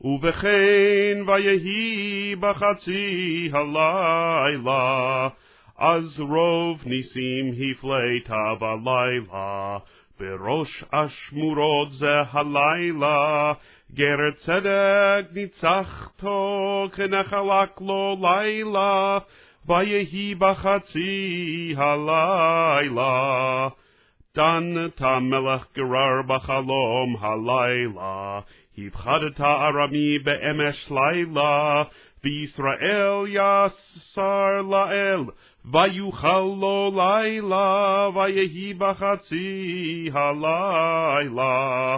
ובכן ויהי בחצי הלילה, אז רוב ניסים הפלטה בלילה, בראש אשמורות זה הלילה, גר צדק ניצחתו, כנחלק לו לילה, ויהי בחצי הלילה. דנת מלך גרר בחלום הלילה, הפחדת ארמי באמש לילה, וישראל יסר לאל, ויוכל לו לילה, ויהי בחצי הלילה.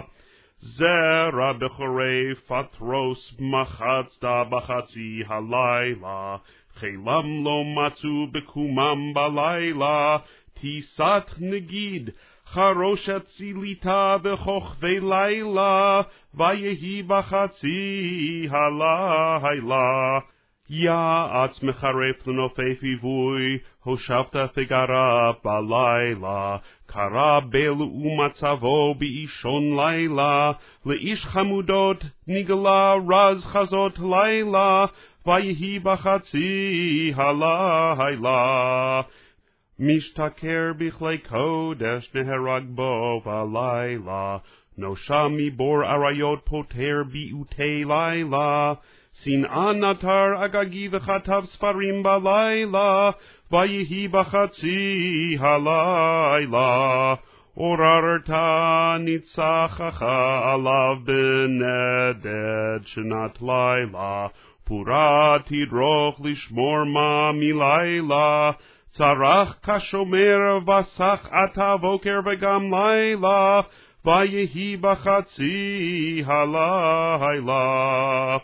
זרע בחורי פטרוס מחצת בחצי הלילה, חילם לא מצאו בקומם בלילה, טיסת נגיד, חרושת ציליתה בכוכבי לילה, ויהי בחצי הלילה. יעץ מחרף לנופף עיווי, הושבת פגרה בלילה, קרא בל ומצבו באישון לילה, לאיש חמודות נגלה רז חזות לילה, ויהי בחצי הלילה. משתכר בכלי קודש נהרג בו בלילה, נושע מבור אריות פוטר ביעוטי לילה, שנאה נטר אגגי וכתב ספרים בלילה, ויהי בחצי הלילה. עוררת ניצחך עליו בנדד שנת לילה, פורה תדרוך לשמור מה מלילה, צרח כשומר וסח אתה בוקר וגם לילה, ויהי בחצי הלילה.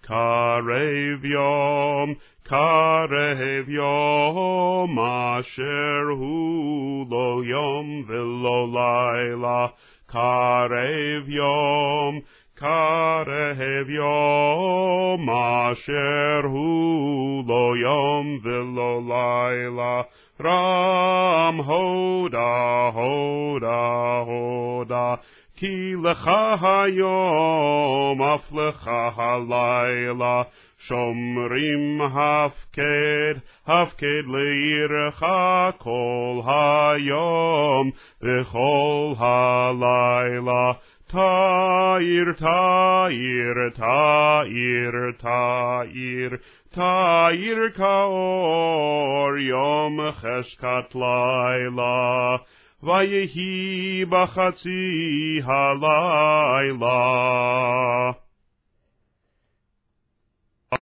קרב יום, קרב יום, אשר הוא לא יום ולא לילה. קרב יום, קרב יום, אשר הוא לא יום ולא לילה. רם הודה, הודה, הודה. כי לך היום, אף לך הלילה, שומרים הפקד, הפקד לעירך כל היום וכל הלילה. תאיר, תאיר, תאיר, תאיר, תאיר כאור יום חשכת לילה. ויהי בחצי הלילה.